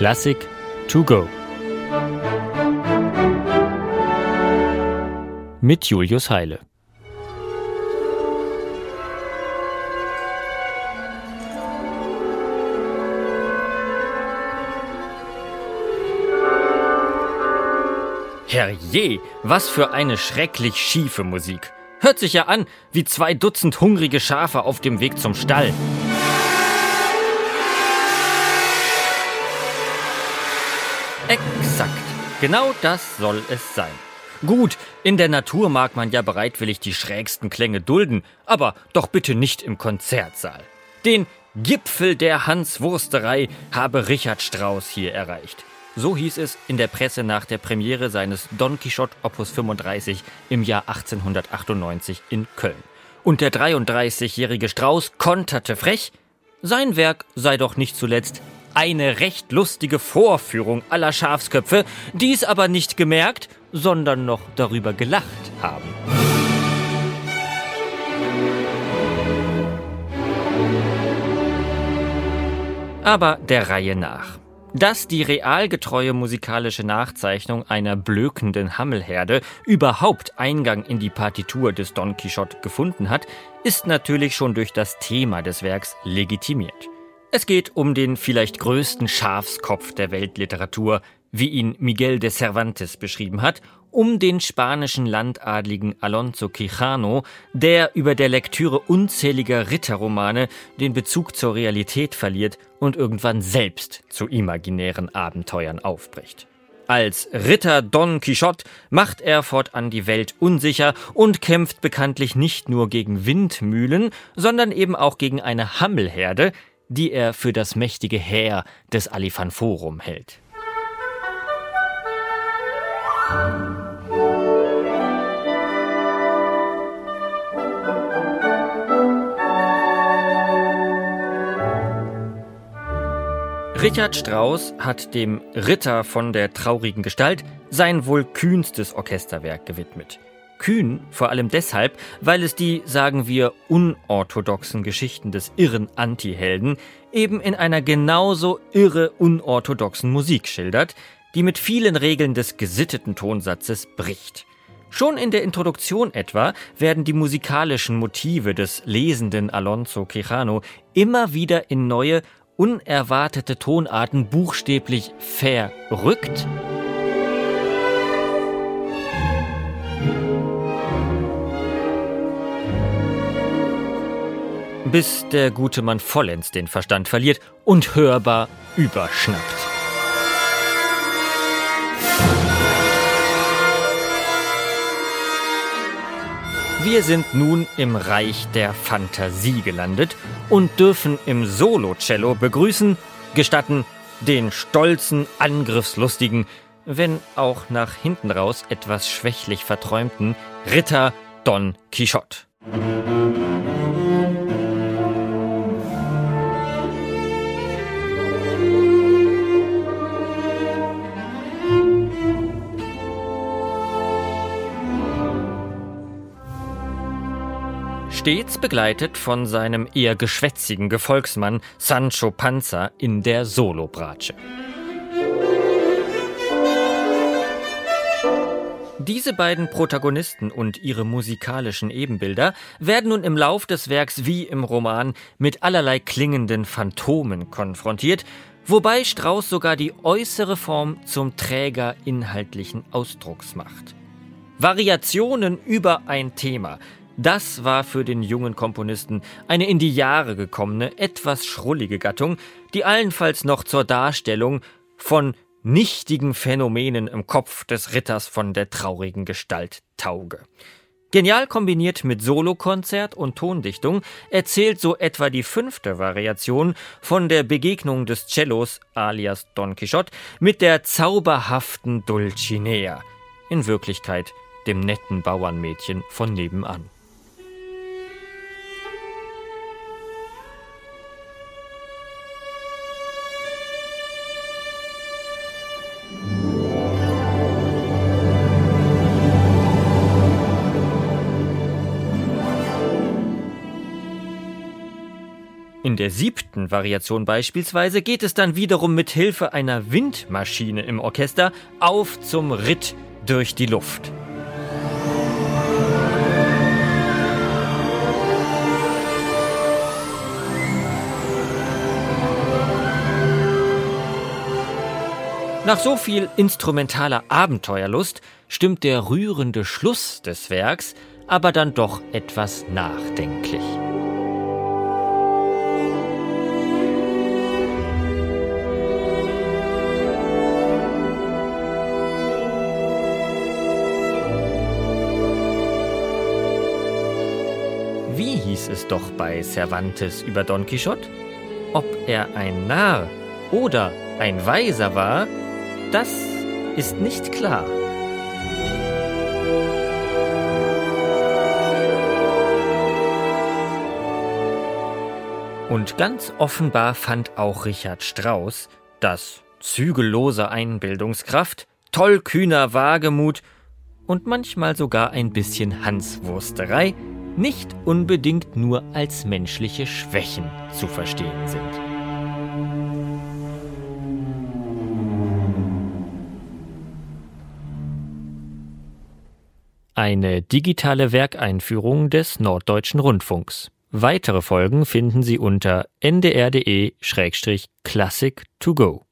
Klassik to go. Mit Julius Heile. Herrje, was für eine schrecklich schiefe Musik. Hört sich ja an wie zwei Dutzend hungrige Schafe auf dem Weg zum Stall. Genau das soll es sein. Gut, in der Natur mag man ja bereitwillig die schrägsten Klänge dulden, aber doch bitte nicht im Konzertsaal. Den Gipfel der Hanswursterei habe Richard Strauss hier erreicht. So hieß es in der Presse nach der Premiere seines Don Quixote Opus 35 im Jahr 1898 in Köln. Und der 33-jährige Strauß konterte frech, sein Werk sei doch nicht zuletzt eine recht lustige Vorführung aller Schafsköpfe, dies aber nicht gemerkt, sondern noch darüber gelacht haben. Aber der Reihe nach. Dass die realgetreue musikalische Nachzeichnung einer blökenden Hammelherde überhaupt Eingang in die Partitur des Don Quixote gefunden hat, ist natürlich schon durch das Thema des Werks legitimiert. Es geht um den vielleicht größten Schafskopf der Weltliteratur, wie ihn Miguel de Cervantes beschrieben hat, um den spanischen Landadligen Alonso Quijano, der über der Lektüre unzähliger Ritterromane den Bezug zur Realität verliert und irgendwann selbst zu imaginären Abenteuern aufbricht. Als Ritter Don Quixote macht er fortan die Welt unsicher und kämpft bekanntlich nicht nur gegen Windmühlen, sondern eben auch gegen eine Hammelherde, die er für das mächtige Heer des Alifanforum hält. Richard Strauss hat dem Ritter von der traurigen Gestalt sein wohl kühnstes Orchesterwerk gewidmet. Kühn vor allem deshalb, weil es die, sagen wir, unorthodoxen Geschichten des irren Antihelden eben in einer genauso irre unorthodoxen Musik schildert, die mit vielen Regeln des gesitteten Tonsatzes bricht. Schon in der Introduktion etwa werden die musikalischen Motive des lesenden Alonso Quijano immer wieder in neue, unerwartete Tonarten buchstäblich verrückt. Bis der gute Mann vollends den Verstand verliert und hörbar überschnappt. Wir sind nun im Reich der Fantasie gelandet und dürfen im Solo-Cello begrüßen, gestatten, den stolzen, angriffslustigen, wenn auch nach hinten raus etwas schwächlich verträumten Ritter Don Quixote. Stets begleitet von seinem eher geschwätzigen Gefolgsmann Sancho Panza in der Solobratsche. Diese beiden Protagonisten und ihre musikalischen Ebenbilder werden nun im Lauf des Werks wie im Roman mit allerlei klingenden Phantomen konfrontiert, wobei Strauß sogar die äußere Form zum Träger inhaltlichen Ausdrucks macht. Variationen über ein Thema, das war für den jungen Komponisten eine in die Jahre gekommene, etwas schrullige Gattung, die allenfalls noch zur Darstellung von nichtigen Phänomenen im Kopf des Ritters von der traurigen Gestalt tauge. Genial kombiniert mit Solokonzert und Tondichtung erzählt so etwa die fünfte Variation von der Begegnung des Cellos alias Don Quixote mit der zauberhaften Dulcinea, in Wirklichkeit dem netten Bauernmädchen von nebenan. In der siebten Variation beispielsweise geht es dann wiederum mit Hilfe einer Windmaschine im Orchester auf zum Ritt durch die Luft. Nach so viel instrumentaler Abenteuerlust stimmt der rührende Schluss des Werks aber dann doch etwas nachdenklich. Es doch bei Cervantes über Don Quixote? Ob er ein Narr oder ein Weiser war, das ist nicht klar. Und ganz offenbar fand auch Richard Strauss, dass zügellose Einbildungskraft, tollkühner Wagemut und manchmal sogar ein bisschen Hanswursterei nicht unbedingt nur als menschliche Schwächen zu verstehen sind. Eine digitale Werkeinführung des Norddeutschen Rundfunks. Weitere Folgen finden Sie unter ndr.de-classic to go.